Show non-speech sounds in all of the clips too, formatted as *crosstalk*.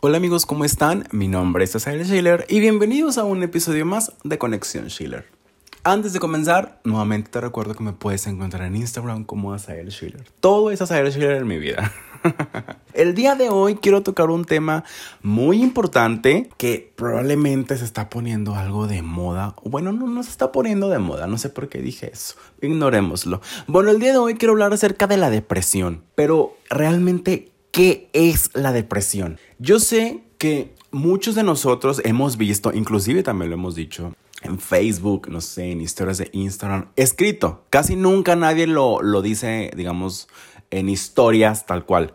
Hola amigos, ¿cómo están? Mi nombre es Asael Schiller y bienvenidos a un episodio más de Conexión Schiller. Antes de comenzar, nuevamente te recuerdo que me puedes encontrar en Instagram como Asael Schiller. Todo es Asael Schiller en mi vida. *laughs* *laughs* El día de hoy quiero tocar un tema muy importante que probablemente se está poniendo algo de moda. Bueno, no, no se está poniendo de moda, no sé por qué dije eso. Ignorémoslo. Bueno, el día de hoy quiero hablar acerca de la depresión, pero realmente, ¿qué es la depresión? Yo sé que muchos de nosotros hemos visto, inclusive también lo hemos dicho, en Facebook, no sé, en historias de Instagram, escrito. Casi nunca nadie lo, lo dice, digamos, en historias tal cual.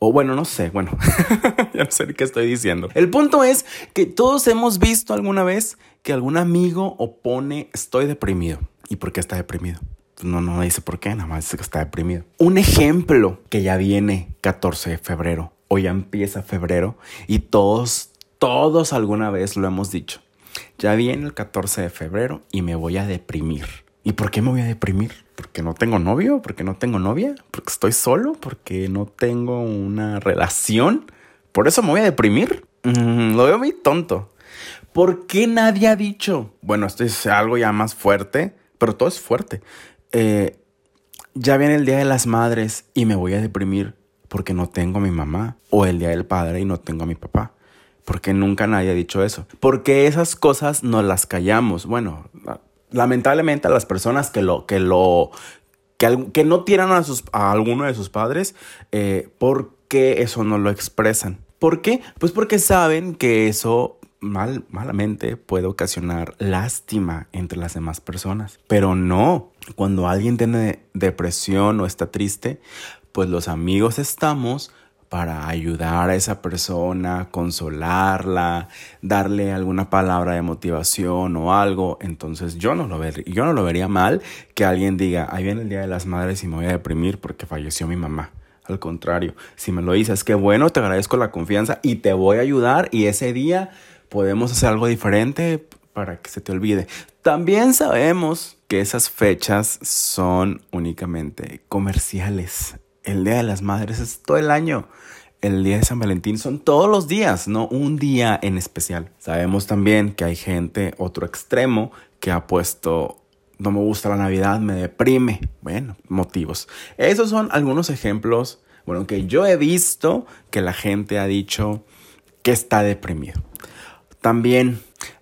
O bueno, no sé, bueno, *laughs* ya no sé qué estoy diciendo. El punto es que todos hemos visto alguna vez que algún amigo opone estoy deprimido. ¿Y por qué está deprimido? Pues no, no dice por qué, nada más dice que está deprimido. Un ejemplo que ya viene 14 de febrero, o ya empieza febrero, y todos, todos alguna vez lo hemos dicho. Ya viene el 14 de febrero y me voy a deprimir. ¿Y por qué me voy a deprimir? ¿Porque no tengo novio? ¿Porque no tengo novia? ¿Porque estoy solo? ¿Porque no tengo una relación? ¿Por eso me voy a deprimir? Mm, lo veo muy tonto. ¿Por qué nadie ha dicho? Bueno, esto es algo ya más fuerte, pero todo es fuerte. Eh, ya viene el Día de las Madres y me voy a deprimir porque no tengo a mi mamá. O el Día del Padre y no tengo a mi papá. Porque nunca nadie ha dicho eso. Porque esas cosas no las callamos. Bueno, lamentablemente a las personas que lo, que lo, que, que no tiran a, sus, a alguno de sus padres, eh, ¿por qué eso no lo expresan? ¿Por qué? Pues porque saben que eso mal, malamente puede ocasionar lástima entre las demás personas. Pero no, cuando alguien tiene depresión o está triste, pues los amigos estamos para ayudar a esa persona, consolarla, darle alguna palabra de motivación o algo. Entonces yo no lo, ver, yo no lo vería mal que alguien diga, ahí viene el Día de las Madres y me voy a deprimir porque falleció mi mamá. Al contrario, si me lo dices, que bueno, te agradezco la confianza y te voy a ayudar y ese día podemos hacer algo diferente para que se te olvide. También sabemos que esas fechas son únicamente comerciales el Día de las Madres es todo el año. El Día de San Valentín son todos los días, no un día en especial. Sabemos también que hay gente, otro extremo, que ha puesto, no me gusta la Navidad, me deprime. Bueno, motivos. Esos son algunos ejemplos, bueno, que yo he visto que la gente ha dicho que está deprimido. También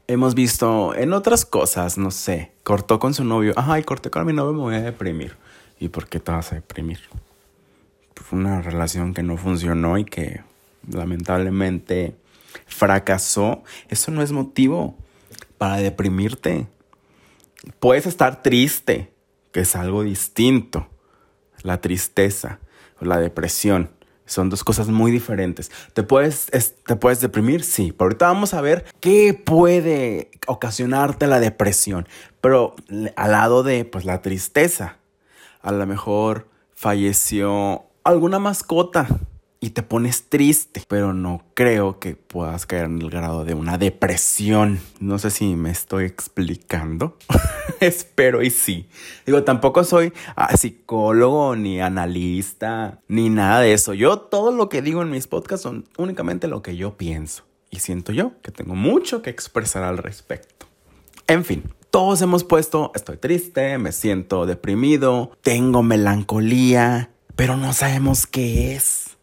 hemos visto en otras cosas, no sé, cortó con su novio, ay, corté con mi novio, me voy a deprimir. ¿Y por qué te vas a deprimir? Fue una relación que no funcionó y que lamentablemente fracasó, eso no es motivo para deprimirte. Puedes estar triste, que es algo distinto. La tristeza o la depresión son dos cosas muy diferentes. ¿Te puedes, ¿Te puedes deprimir? Sí. Pero ahorita vamos a ver qué puede ocasionarte la depresión. Pero al lado de pues, la tristeza, a lo mejor falleció alguna mascota y te pones triste, pero no creo que puedas caer en el grado de una depresión. No sé si me estoy explicando. *laughs* Espero y sí. Digo, tampoco soy ah, psicólogo ni analista ni nada de eso. Yo todo lo que digo en mis podcasts son únicamente lo que yo pienso y siento yo que tengo mucho que expresar al respecto. En fin, todos hemos puesto, estoy triste, me siento deprimido, tengo melancolía, pero no sabemos qué es.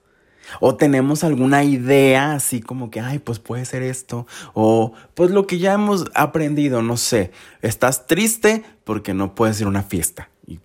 O tenemos alguna idea así como que, ay, pues puede ser esto. O pues lo que ya hemos aprendido, no sé. Estás triste porque no puedes ir a una fiesta. Y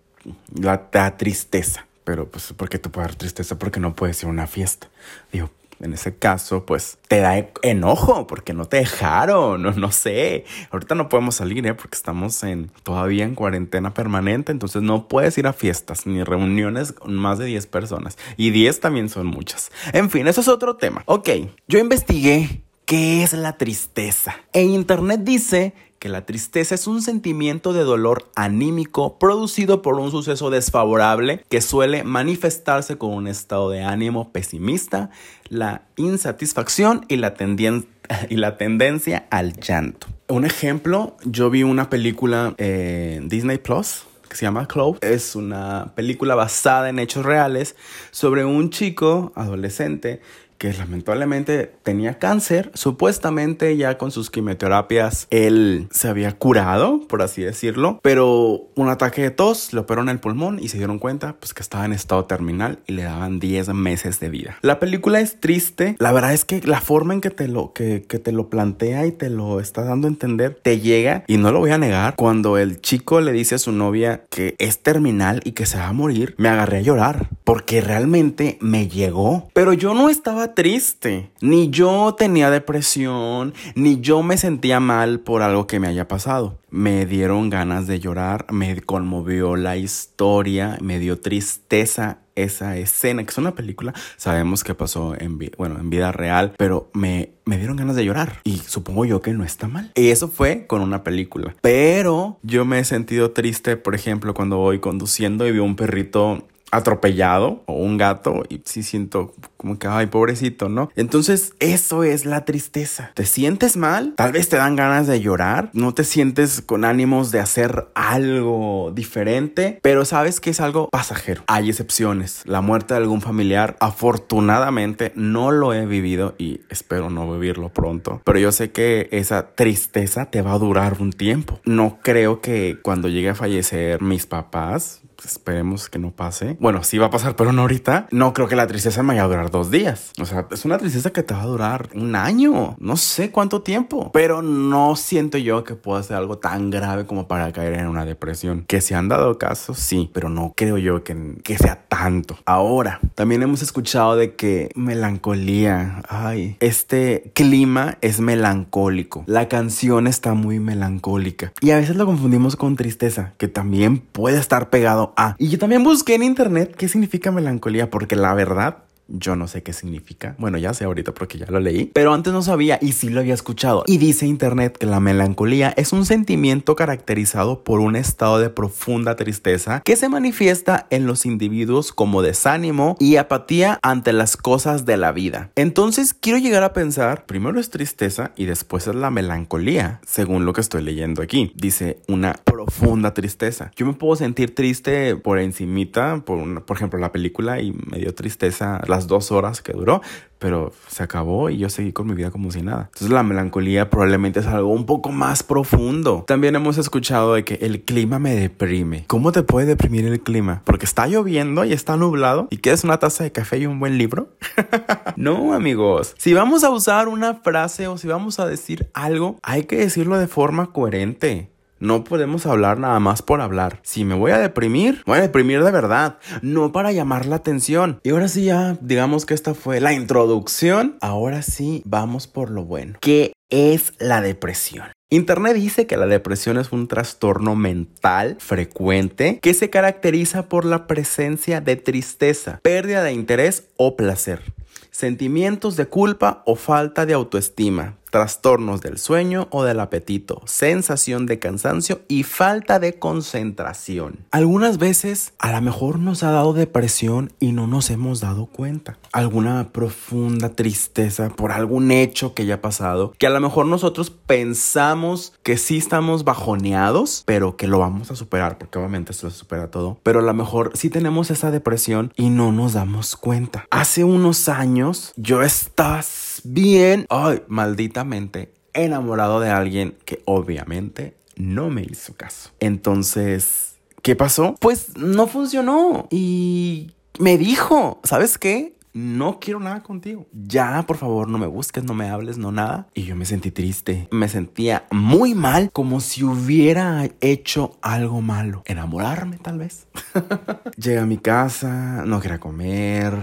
la, tristeza. Pero pues, ¿por qué te puede dar tristeza? Porque no puedes ir a una fiesta. Digo, en ese caso, pues te da enojo porque no te dejaron, no, no sé. Ahorita no podemos salir, ¿eh? Porque estamos en, todavía en cuarentena permanente, entonces no puedes ir a fiestas ni reuniones con más de 10 personas. Y 10 también son muchas. En fin, eso es otro tema. Ok, yo investigué qué es la tristeza. En internet dice que la tristeza es un sentimiento de dolor anímico producido por un suceso desfavorable que suele manifestarse con un estado de ánimo pesimista, la insatisfacción y la, *laughs* tendencia al llanto. Un ejemplo, yo vi una película en Disney Plus que se llama Clove. Es una película basada en hechos reales sobre un chico adolescente que lamentablemente tenía cáncer. Supuestamente ya con sus quimioterapias él se había curado, por así decirlo, pero un ataque de tos le operó en el pulmón y se dieron cuenta pues que estaba en estado terminal y le daban 10 meses de vida. La película es triste, la verdad es que la forma en que te lo que, que te lo plantea y te lo está dando a entender te llega y no lo voy a negar, cuando el chico le dice a su novia que es terminal y que se va a morir, me agarré a llorar porque realmente me llegó, pero yo no estaba triste. Ni yo tenía depresión, ni yo me sentía mal por algo que me haya pasado. Me dieron ganas de llorar, me conmovió la historia, me dio tristeza esa escena, que es una película, sabemos que pasó en, bueno, en vida real, pero me, me dieron ganas de llorar. Y supongo yo que no está mal. Y eso fue con una película. Pero yo me he sentido triste, por ejemplo, cuando voy conduciendo y veo un perrito atropellado o un gato y sí siento como que, ay, pobrecito, ¿no? Entonces, eso es la tristeza. ¿Te sientes mal? Tal vez te dan ganas de llorar, no te sientes con ánimos de hacer algo diferente, pero sabes que es algo pasajero. Hay excepciones. La muerte de algún familiar, afortunadamente, no lo he vivido y espero no vivirlo pronto, pero yo sé que esa tristeza te va a durar un tiempo. No creo que cuando llegue a fallecer mis papás, esperemos que no pase. Bueno, sí va a pasar, pero no ahorita. No creo que la tristeza me vaya a durar dos días. O sea, es una tristeza que te va a durar un año. No sé cuánto tiempo. Pero no siento yo que pueda ser algo tan grave como para caer en una depresión. Que se han dado casos, sí, pero no creo yo que, que sea tanto. Ahora, también hemos escuchado de que melancolía. Ay, este clima es melancólico. La canción está muy melancólica. Y a veces lo confundimos con tristeza, que también puede estar pegado y yo también busqué en internet qué significa melancolía, porque la verdad yo no sé qué significa. Bueno, ya sé ahorita porque ya lo leí, pero antes no sabía y sí lo había escuchado. Y dice internet que la melancolía es un sentimiento caracterizado por un estado de profunda tristeza que se manifiesta en los individuos como desánimo y apatía ante las cosas de la vida. Entonces quiero llegar a pensar, primero es tristeza y después es la melancolía, según lo que estoy leyendo aquí. Dice una profunda tristeza. Yo me puedo sentir triste por encimita, por, por ejemplo, la película y me dio tristeza dos horas que duró, pero se acabó y yo seguí con mi vida como si nada. Entonces la melancolía probablemente es algo un poco más profundo. También hemos escuchado de que el clima me deprime. ¿Cómo te puede deprimir el clima? Porque está lloviendo y está nublado y quieres una taza de café y un buen libro. *laughs* no, amigos. Si vamos a usar una frase o si vamos a decir algo, hay que decirlo de forma coherente. No podemos hablar nada más por hablar. Si me voy a deprimir, voy a deprimir de verdad, no para llamar la atención. Y ahora sí ya, digamos que esta fue la introducción. Ahora sí, vamos por lo bueno. ¿Qué es la depresión? Internet dice que la depresión es un trastorno mental frecuente que se caracteriza por la presencia de tristeza, pérdida de interés o placer, sentimientos de culpa o falta de autoestima, trastornos del sueño o del apetito, sensación de cansancio y falta de concentración. Algunas veces a lo mejor nos ha dado depresión y no nos hemos dado cuenta. Alguna profunda tristeza por algún hecho que haya pasado, que a lo mejor nosotros pensamos que sí estamos bajoneados, pero que lo vamos a superar, porque obviamente esto se supera todo, pero a lo mejor sí tenemos esa depresión y no nos damos cuenta. Hace unos años yo estaba bien, ay, malditamente enamorado de alguien que obviamente no me hizo caso. Entonces, ¿qué pasó? Pues no funcionó y me dijo, ¿sabes qué? no quiero nada contigo. Ya, por favor, no me busques, no me hables, no nada. Y yo me sentí triste. Me sentía muy mal, como si hubiera hecho algo malo. Enamorarme, tal vez. *laughs* Llegué a mi casa, no quería comer,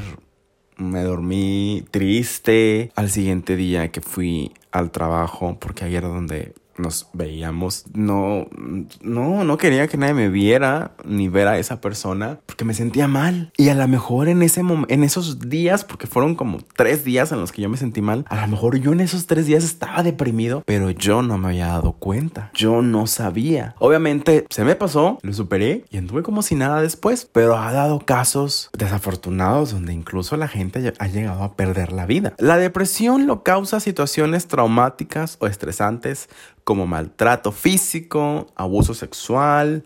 me dormí triste. Al siguiente día que fui al trabajo, porque ahí era donde nos veíamos, no, no, no quería que nadie me viera ni ver a esa persona porque me sentía mal. Y a lo mejor en ese en esos días, porque fueron como tres días en los que yo me sentí mal, a lo mejor yo en esos tres días estaba deprimido, pero yo no me había dado cuenta. Yo no sabía. Obviamente se me pasó, lo superé y anduve como si nada después, pero ha dado casos desafortunados donde incluso la gente ha llegado a perder la vida. La depresión lo causa situaciones traumáticas o estresantes como maltrato físico, abuso sexual,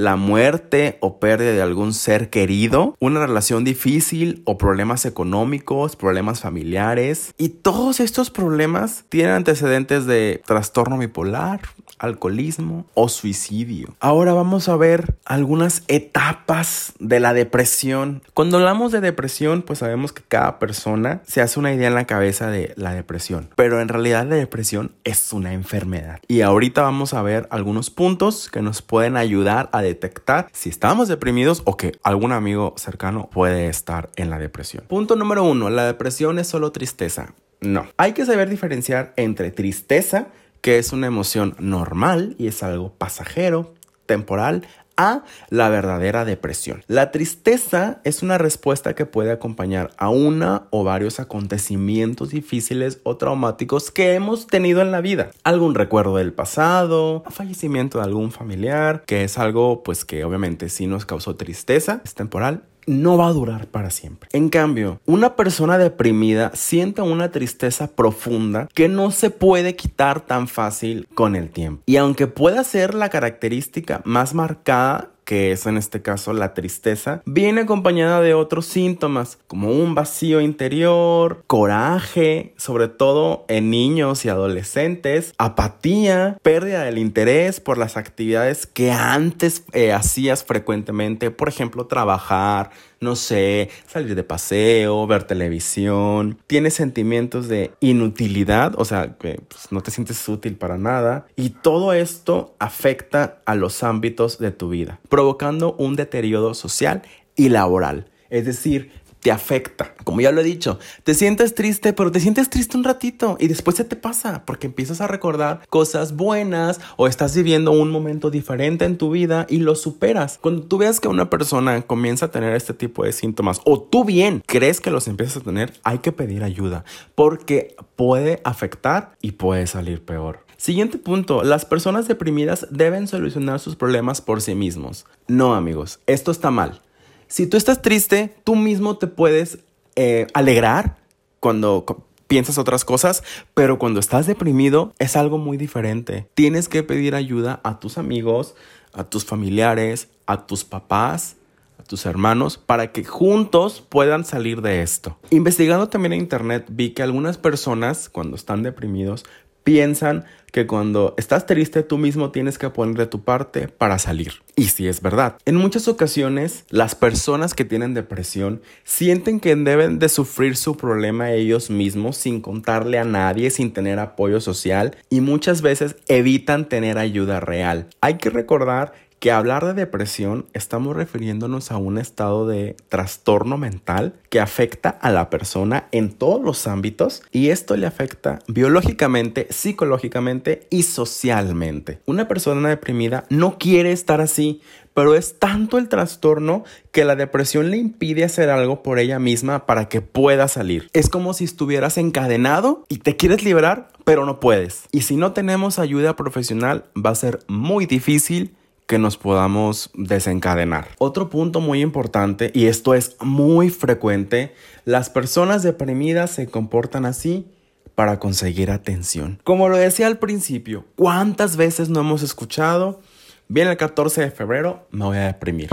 la muerte o pérdida de algún ser querido, una relación difícil o problemas económicos, problemas familiares. Y todos estos problemas tienen antecedentes de trastorno bipolar, alcoholismo o suicidio. Ahora vamos a ver algunas etapas de la depresión. Cuando hablamos de depresión, pues sabemos que cada persona se hace una idea en la cabeza de la depresión, pero en realidad la depresión es una enfermedad. Y ahorita vamos a ver algunos puntos que nos pueden ayudar a detectar si estamos deprimidos o que algún amigo cercano puede estar en la depresión. Punto número uno, la depresión es solo tristeza. No, hay que saber diferenciar entre tristeza que es una emoción normal y es algo pasajero, temporal, a la verdadera depresión. La tristeza es una respuesta que puede acompañar a una o varios acontecimientos difíciles o traumáticos que hemos tenido en la vida. Algún recuerdo del pasado, fallecimiento de algún familiar, que es algo pues que obviamente sí nos causó tristeza, es temporal no va a durar para siempre. En cambio, una persona deprimida siente una tristeza profunda que no se puede quitar tan fácil con el tiempo. Y aunque pueda ser la característica más marcada que es en este caso la tristeza, viene acompañada de otros síntomas como un vacío interior, coraje, sobre todo en niños y adolescentes, apatía, pérdida del interés por las actividades que antes eh, hacías frecuentemente, por ejemplo, trabajar, no sé, salir de paseo, ver televisión, tienes sentimientos de inutilidad, o sea, que pues, no te sientes útil para nada, y todo esto afecta a los ámbitos de tu vida, provocando un deterioro social y laboral. Es decir, te afecta. Como ya lo he dicho, te sientes triste, pero te sientes triste un ratito y después se te pasa porque empiezas a recordar cosas buenas o estás viviendo un momento diferente en tu vida y lo superas. Cuando tú veas que una persona comienza a tener este tipo de síntomas o tú bien crees que los empiezas a tener, hay que pedir ayuda porque puede afectar y puede salir peor. Siguiente punto, las personas deprimidas deben solucionar sus problemas por sí mismos. No amigos, esto está mal. Si tú estás triste, tú mismo te puedes eh, alegrar cuando piensas otras cosas, pero cuando estás deprimido es algo muy diferente. Tienes que pedir ayuda a tus amigos, a tus familiares, a tus papás, a tus hermanos, para que juntos puedan salir de esto. Investigando también en internet vi que algunas personas cuando están deprimidos piensan que cuando estás triste tú mismo tienes que poner de tu parte para salir. Y sí es verdad. En muchas ocasiones las personas que tienen depresión sienten que deben de sufrir su problema ellos mismos sin contarle a nadie, sin tener apoyo social y muchas veces evitan tener ayuda real. Hay que recordar que hablar de depresión estamos refiriéndonos a un estado de trastorno mental que afecta a la persona en todos los ámbitos y esto le afecta biológicamente, psicológicamente y socialmente. Una persona deprimida no quiere estar así, pero es tanto el trastorno que la depresión le impide hacer algo por ella misma para que pueda salir. Es como si estuvieras encadenado y te quieres liberar, pero no puedes. Y si no tenemos ayuda profesional, va a ser muy difícil que nos podamos desencadenar. Otro punto muy importante, y esto es muy frecuente, las personas deprimidas se comportan así para conseguir atención. Como lo decía al principio, ¿cuántas veces no hemos escuchado? Viene el 14 de febrero, me voy a deprimir.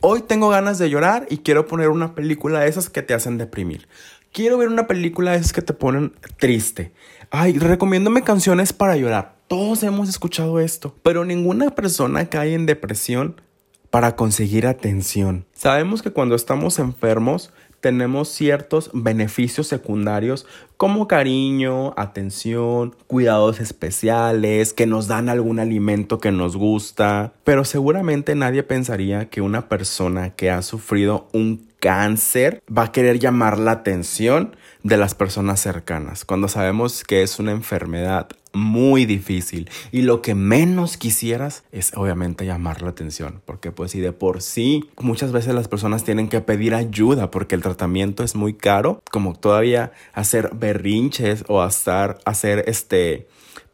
Hoy tengo ganas de llorar y quiero poner una película de esas que te hacen deprimir. Quiero ver una película de esas que te ponen triste. Ay, recomiéndome canciones para llorar. Todos hemos escuchado esto, pero ninguna persona cae en depresión para conseguir atención. Sabemos que cuando estamos enfermos tenemos ciertos beneficios secundarios como cariño, atención, cuidados especiales, que nos dan algún alimento que nos gusta, pero seguramente nadie pensaría que una persona que ha sufrido un cáncer va a querer llamar la atención de las personas cercanas, cuando sabemos que es una enfermedad muy difícil. Y lo que menos quisieras es obviamente llamar la atención, porque pues si de por sí muchas veces las personas tienen que pedir ayuda porque el tratamiento es muy caro, como todavía hacer berrinches o hasta hacer este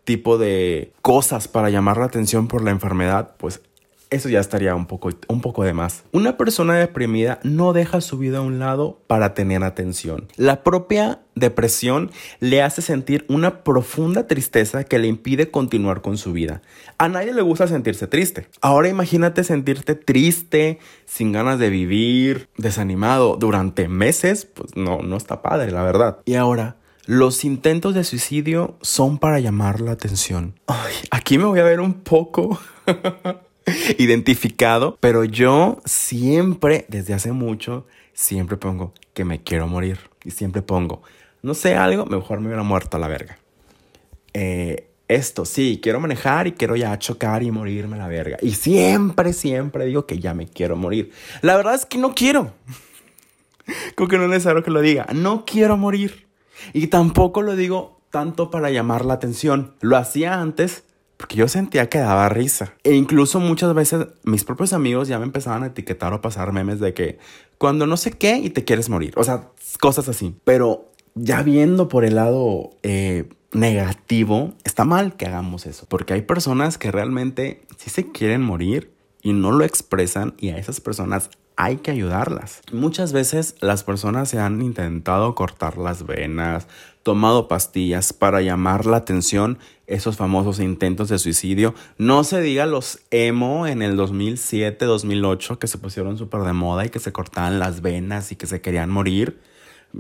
tipo de cosas para llamar la atención por la enfermedad, pues eso ya estaría un poco, un poco de más. Una persona deprimida no deja su vida a un lado para tener atención. La propia depresión le hace sentir una profunda tristeza que le impide continuar con su vida. A nadie le gusta sentirse triste. Ahora imagínate sentirte triste, sin ganas de vivir, desanimado durante meses, pues no, no está padre, la verdad. Y ahora, los intentos de suicidio son para llamar la atención. Aquí me voy a ver un poco *laughs* *laughs* identificado, pero yo siempre, desde hace mucho, siempre pongo que me quiero morir. Y siempre pongo, no sé algo, mejor me hubiera muerto a la verga. Eh, esto, sí, quiero manejar y quiero ya chocar y morirme a la verga. Y siempre, siempre digo que ya me quiero morir. La verdad es que no quiero. *laughs* Como que no es necesario que lo diga. No quiero morir. Y tampoco lo digo tanto para llamar la atención. Lo hacía antes porque yo sentía que daba risa. E incluso muchas veces mis propios amigos ya me empezaban a etiquetar o pasar memes de que cuando no sé qué y te quieres morir. O sea, cosas así. Pero ya viendo por el lado eh, negativo, está mal que hagamos eso. Porque hay personas que realmente sí se quieren morir y no lo expresan y a esas personas hay que ayudarlas. Muchas veces las personas se han intentado cortar las venas, tomado pastillas para llamar la atención, esos famosos intentos de suicidio. No se diga los emo en el 2007, 2008 que se pusieron súper de moda y que se cortaban las venas y que se querían morir.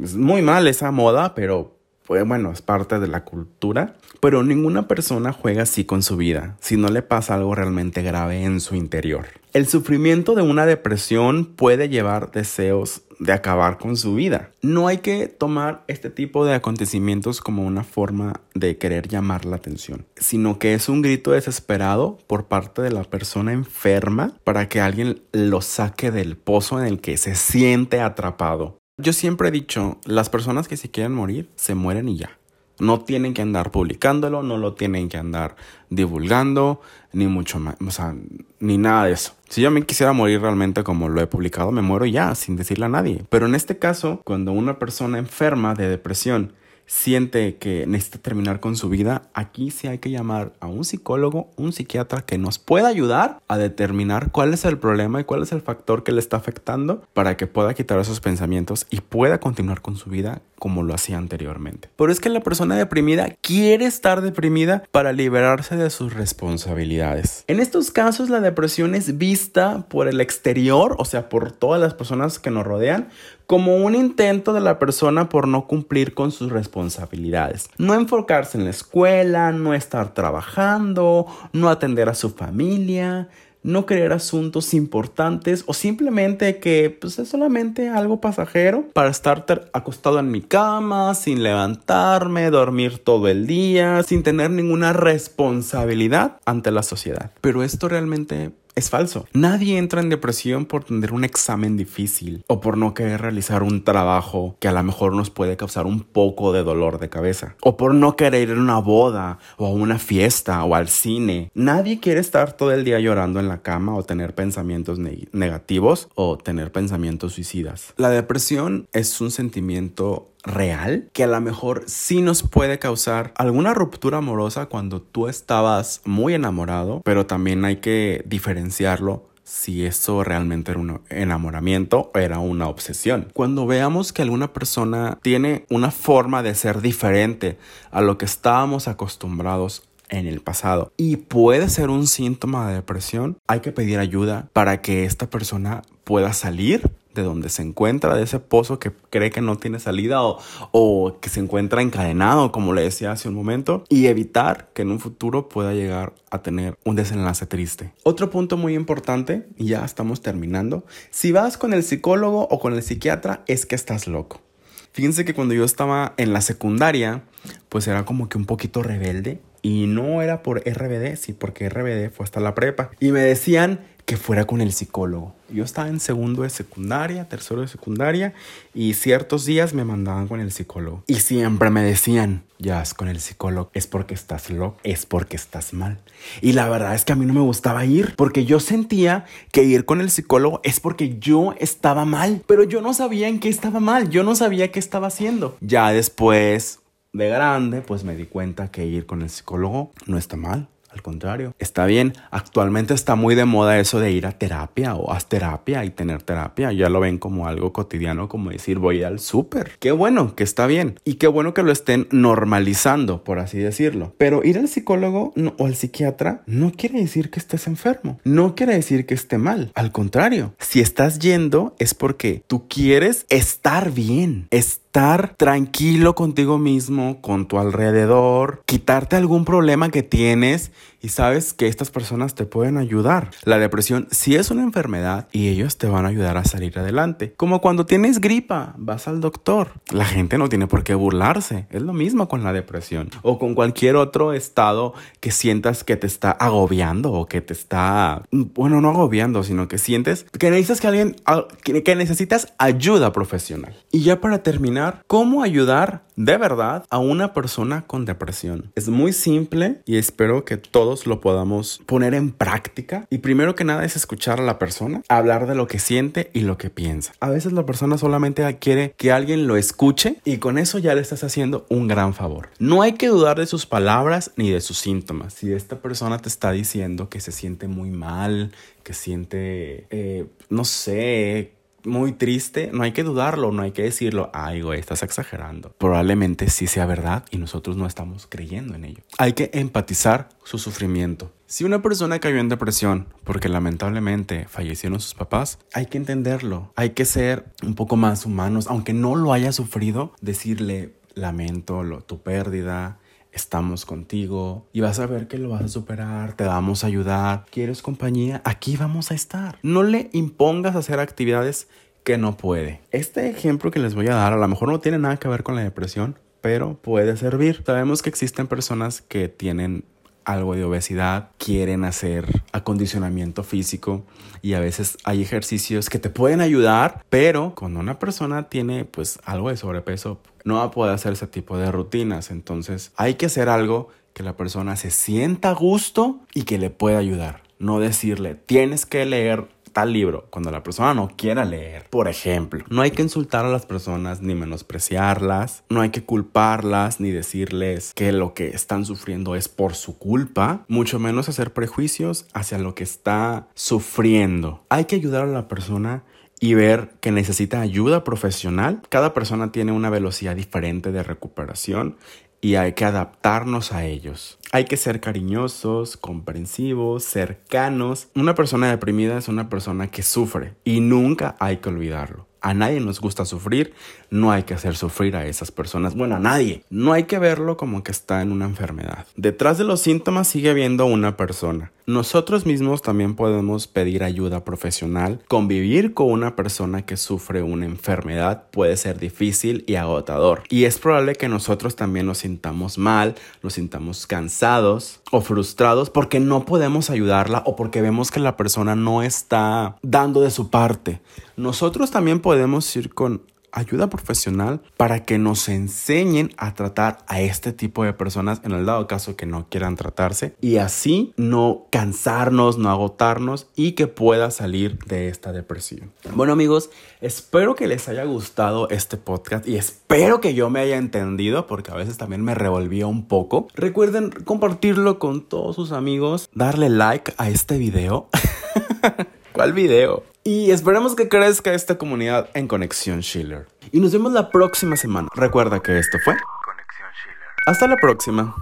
Es muy mal esa moda, pero pues bueno, es parte de la cultura, pero ninguna persona juega así con su vida si no le pasa algo realmente grave en su interior. El sufrimiento de una depresión puede llevar deseos de acabar con su vida. No hay que tomar este tipo de acontecimientos como una forma de querer llamar la atención, sino que es un grito desesperado por parte de la persona enferma para que alguien lo saque del pozo en el que se siente atrapado. Yo siempre he dicho, las personas que se quieren morir, se mueren y ya. No tienen que andar publicándolo, no lo tienen que andar divulgando, ni mucho más, o sea, ni nada de eso. Si yo me quisiera morir realmente como lo he publicado, me muero ya, sin decirle a nadie. Pero en este caso, cuando una persona enferma de depresión siente que necesita terminar con su vida, aquí sí hay que llamar a un psicólogo, un psiquiatra que nos pueda ayudar a determinar cuál es el problema y cuál es el factor que le está afectando para que pueda quitar esos pensamientos y pueda continuar con su vida como lo hacía anteriormente. Pero es que la persona deprimida quiere estar deprimida para liberarse de sus responsabilidades. En estos casos la depresión es vista por el exterior, o sea, por todas las personas que nos rodean, como un intento de la persona por no cumplir con sus responsabilidades. No enfocarse en la escuela, no estar trabajando, no atender a su familia, no querer asuntos importantes o simplemente que pues, es solamente algo pasajero para estar acostado en mi cama, sin levantarme, dormir todo el día, sin tener ninguna responsabilidad ante la sociedad. Pero esto realmente es falso. Nadie entra en depresión por tener un examen difícil o por no querer realizar un trabajo que a lo mejor nos puede causar un poco de dolor de cabeza o por no querer ir a una boda o a una fiesta o al cine. Nadie quiere estar todo el día llorando en la cama o tener pensamientos negativos o tener pensamientos suicidas. La depresión es un sentimiento real que a lo mejor sí nos puede causar alguna ruptura amorosa cuando tú estabas muy enamorado, pero también hay que diferenciarlo si eso realmente era un enamoramiento o era una obsesión. Cuando veamos que alguna persona tiene una forma de ser diferente a lo que estábamos acostumbrados en el pasado y puede ser un síntoma de depresión, hay que pedir ayuda para que esta persona pueda salir de donde se encuentra, de ese pozo que cree que no tiene salida o, o, que se encuentra encadenado, como le decía hace un momento, y evitar que en un futuro pueda llegar a tener un desenlace triste. Otro punto muy importante, y ya estamos terminando, si vas con el psicólogo o con el psiquiatra es que estás loco. Fíjense que cuando yo estaba en la secundaria, pues era como que un poquito rebelde. Y no era por RBD, sí, porque RBD fue hasta la prepa. Y me decían que fuera con el psicólogo. Yo estaba en segundo de secundaria, tercero de secundaria y ciertos días me mandaban con el psicólogo. Y siempre me decían, ya es con el psicólogo, es porque estás loco, es porque estás mal. Y la verdad es que a mí no me gustaba ir porque yo sentía que ir con el psicólogo es porque yo estaba mal, pero yo no sabía en qué estaba mal, yo no sabía qué estaba haciendo. Ya después de grande, pues me di cuenta que ir con el psicólogo no está mal Al contrario, está bien. Actualmente está muy de moda eso de ir a terapia o haz terapia y tener terapia. Ya lo ven como algo cotidiano, como decir voy al súper. Qué bueno que está bien. Y qué bueno que lo estén normalizando, por así decirlo. Pero ir al psicólogo o al psiquiatra no quiere decir que estés enfermo. No quiere decir que esté mal. Al contrario, si estás yendo es porque tú quieres estar bien. Tranquilo contigo mismo, con tu alrededor, quitarte algún problema que tienes y sabes que estas personas te pueden ayudar. La depresión sí es una enfermedad y ellos te van a ayudar a salir adelante. Como cuando tienes gripa, vas al doctor. La gente no tiene por qué burlarse. Es lo mismo con la depresión o con cualquier otro estado que sientas que te está agobiando o que te está, bueno, no agobiando, sino que sientes que necesitas que alguien, que necesitas ayuda profesional. Y ya para terminar, ¿cómo ayudar de verdad a una persona con depresión? Es muy simple y espero que todos lo podamos poner en práctica. Y primero que nada es escuchar a la persona, hablar de lo que siente y lo que piensa. A veces la persona solamente quiere que alguien lo escuche y con eso ya le estás haciendo un gran favor. No hay que dudar de sus palabras ni de sus síntomas. Si esta persona te está diciendo que se siente muy mal, que siente, eh, no sé, muy triste, no hay que dudarlo, no hay que decirlo, ay, güey, estás exagerando. Probablemente sí sea verdad y nosotros no estamos creyendo en ello. Hay que empatizar su sufrimiento. Si una persona cayó en depresión porque lamentablemente fallecieron sus papás, hay que entenderlo, hay que ser un poco más humanos, aunque no lo haya sufrido, decirle, lamento lo, tu pérdida, estamos contigo y vas a ver que lo vas a superar, te vamos a ayudar, quieres compañía, aquí vamos a estar. No le impongas hacer actividades que no puede. Este ejemplo que les voy a dar a lo mejor no tiene nada que ver con la depresión, pero puede servir. Sabemos que existen personas que tienen algo de obesidad, quieren hacer acondicionamiento físico y a veces hay ejercicios que te pueden ayudar, pero cuando una persona tiene pues algo de sobrepeso no va a poder hacer ese tipo de rutinas, entonces hay que hacer algo que la persona se sienta a gusto y que le pueda ayudar. No decirle, tienes que leer tal libro cuando la persona no quiera leer. Por ejemplo, no hay que insultar a las personas ni menospreciarlas, no hay que culparlas ni decirles que lo que están sufriendo es por su culpa, mucho menos hacer prejuicios hacia lo que está sufriendo. Hay que ayudar a la persona y ver que necesita ayuda profesional. Cada persona tiene una velocidad diferente de recuperación y hay que adaptarnos a ellos. Hay que ser cariñosos, comprensivos, cercanos. Una persona deprimida es una persona que sufre y nunca hay que olvidarlo. A nadie nos gusta sufrir, no hay que hacer sufrir a esas personas. Bueno, a nadie. No hay que verlo como que está en una enfermedad. Detrás de los síntomas sigue habiendo una persona. Nosotros mismos también podemos pedir ayuda profesional. Convivir con una persona que sufre una enfermedad puede ser difícil y agotador. Y es probable que nosotros también nos sintamos mal, nos sintamos cansados o frustrados porque no podemos ayudarla o porque vemos que la persona no está dando de su parte. Nosotros también podemos ir con ayuda profesional para que nos enseñen a tratar a este tipo de personas en el dado caso que no quieran tratarse y así no cansarnos, no agotarnos y que pueda salir de esta depresión. Bueno amigos, espero que les haya gustado este podcast y espero que yo me haya entendido porque a veces también me revolvía un poco. Recuerden compartirlo con todos sus amigos, darle like a este video. *laughs* ¿Cuál video? Y esperamos que crezca esta comunidad en Conexión Schiller. Y nos vemos la próxima semana. Recuerda que esto fue Conexión Schiller. Hasta la próxima.